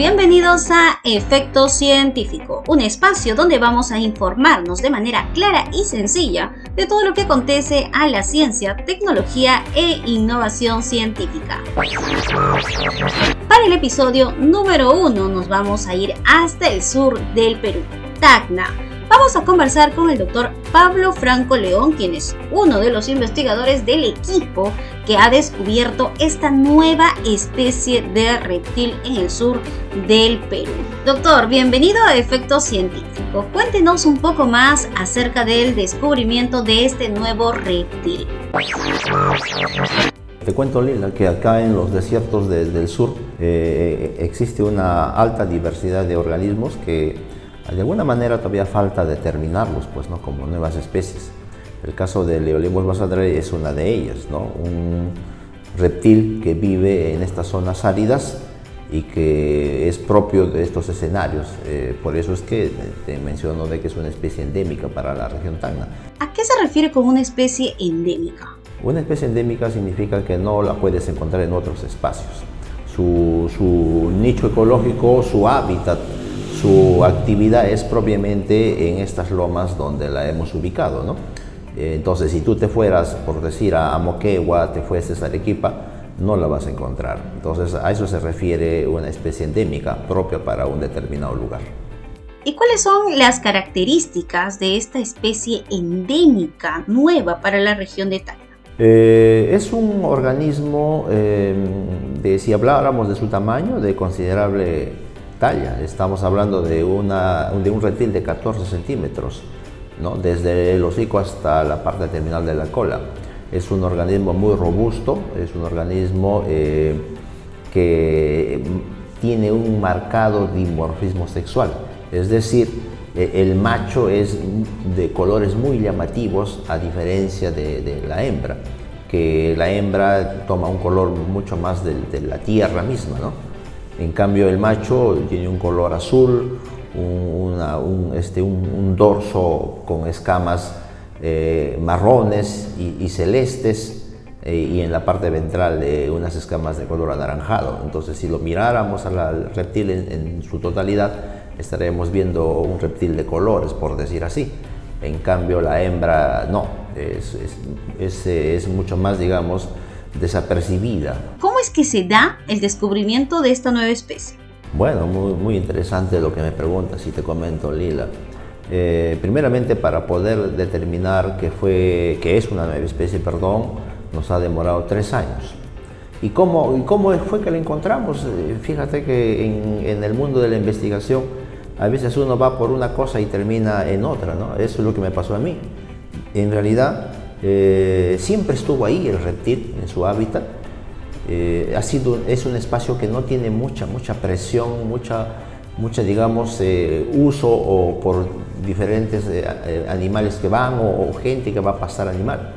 Bienvenidos a Efecto Científico, un espacio donde vamos a informarnos de manera clara y sencilla de todo lo que acontece a la ciencia, tecnología e innovación científica. Para el episodio número uno nos vamos a ir hasta el sur del Perú, Tacna Vamos a conversar con el doctor Pablo Franco León, quien es uno de los investigadores del equipo que ha descubierto esta nueva especie de reptil en el sur del Perú. Doctor, bienvenido a Efecto Científico. Cuéntenos un poco más acerca del descubrimiento de este nuevo reptil. Te cuento, Lila, que acá en los desiertos del sur eh, existe una alta diversidad de organismos que de alguna manera todavía falta determinarlos pues, ¿no? como nuevas especies. El caso de Leolemus basadre es una de ellas, ¿no? un reptil que vive en estas zonas áridas y que es propio de estos escenarios. Eh, por eso es que te menciono de que es una especie endémica para la región Tacna. ¿A qué se refiere con una especie endémica? Una especie endémica significa que no la puedes encontrar en otros espacios. Su, su nicho ecológico, su hábitat su actividad es propiamente en estas lomas donde la hemos ubicado, ¿no? Eh, entonces, si tú te fueras, por decir, a Moquegua, te fueses a Arequipa, no la vas a encontrar. Entonces, a eso se refiere una especie endémica propia para un determinado lugar. ¿Y cuáles son las características de esta especie endémica nueva para la región de Tacna? Eh, es un organismo, eh, de, si habláramos de su tamaño, de considerable Estamos hablando de, una, de un reptil de 14 centímetros, ¿no? desde el hocico hasta la parte terminal de la cola. Es un organismo muy robusto, es un organismo eh, que tiene un marcado dimorfismo sexual, es decir, e, el macho es de colores muy llamativos a diferencia de, la hembra, que la hembra toma un color mucho más de, de la tierra misma, ¿no? En cambio el macho tiene un color azul, un, este, un, dorso con escamas eh, marrones y, celestes eh, y en la parte ventral de unas escamas de color anaranjado. Entonces si lo miráramos al reptil en, su totalidad estaremos viendo un reptil de colores, por decir así. En cambio la hembra no, es, es mucho más, digamos, desapercibida. ¿Cómo es que se da el descubrimiento de esta nueva especie? Bueno, muy, muy interesante lo que me preguntas y te comento, Lila. Eh, primeramente, para poder determinar que, fue, que es una nueva especie, perdón, nos ha demorado tres años. ¿Y cómo, y cómo fue que la encontramos? Eh, fíjate que en, en, el mundo de la investigación a veces uno va por una cosa y termina en otra, ¿no? Eso es lo que me pasó a mí. En realidad, eh, siempre estuvo ahí el reptil en su hábitat. Eh, ha sido, es un espacio que no tiene mucha, mucha presión, mucha, mucha digamos, eh, uso o por diferentes animales que van o, gente que va a pasar animal.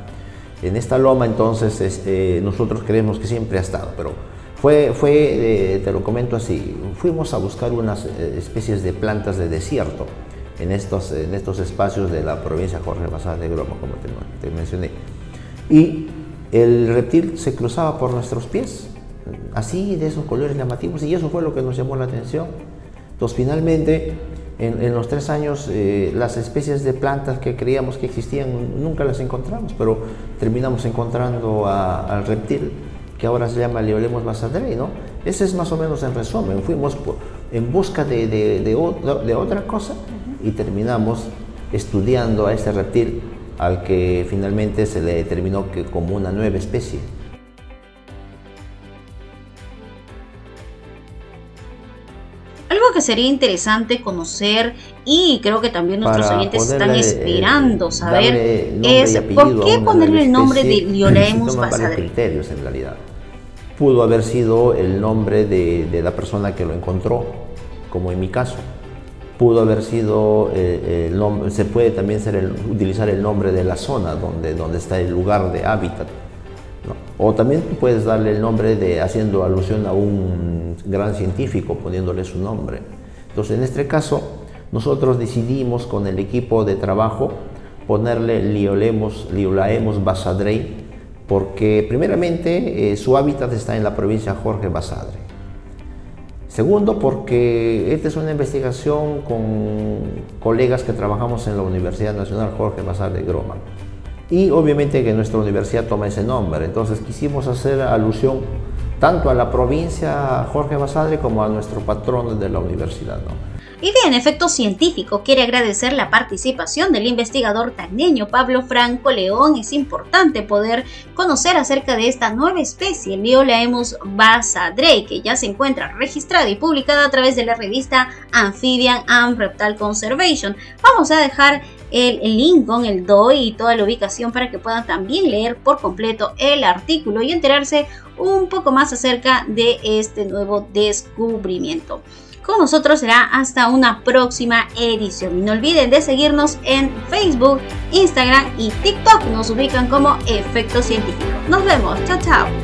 En esta loma entonces nosotros creemos que siempre ha estado, pero fue, fue te lo comento así, fuimos a buscar unas especies de plantas de desierto en estos, en estos espacios de la provincia Jorge Basada de Groma, como te, mencioné. Y el reptil se cruzaba por nuestros pies, así de esos colores llamativos, y eso fue lo que nos llamó la atención. Entonces, finalmente, en, los tres años, eh, las especies de plantas que creíamos que existían nunca las encontramos, pero terminamos encontrando al reptil que ahora se llama Leolemus basadrei, ¿no? Ese es más o menos en resumen. Fuimos en busca de, de, de otra cosa y terminamos estudiando a este reptil al que finalmente se le determinó que como una nueva especie. Algo que sería interesante conocer y creo que también nuestros oyentes están esperando saber es por qué ponerle el nombre de Liolemus basadre. criterios en realidad. Pudo haber sido el nombre de, de la persona que lo encontró, como en mi caso pudo haber sido eh, el nombre, se puede también ser utilizar el nombre de la zona donde, donde está el lugar de hábitat. O también puedes darle el nombre de haciendo alusión a un gran científico, poniéndole su nombre. Entonces, en este caso, nosotros decidimos con el equipo de trabajo ponerle Liolemos, Liolaemos Basadrey, porque primeramente eh, su hábitat está en la provincia Jorge Basadre. Segundo, porque esta es una investigación con colegas que trabajamos en la Universidad Nacional Jorge Mazar de Groman. Y obviamente que nuestra universidad toma ese nombre, entonces quisimos hacer alusión tanto a la provincia Jorge Basadre como a nuestro patrón de la universidad. Y bien, efecto científico quiere agradecer la participación del investigador tagneño Pablo Franco León. Es importante poder conocer acerca de esta nueva especie, Liolaemus basadre, que ya se encuentra registrada y publicada a través de la revista Amphibian and Reptile Conservation. Vamos a dejar el, link con el DOI y toda la ubicación para que puedan también leer por completo el artículo y enterarse un poco más acerca de este nuevo descubrimiento con nosotros será hasta una próxima edición. Y no olviden de seguirnos en Facebook, Instagram y TikTok. Nos ubican como Efecto Científico. Nos vemos. Chao, chao.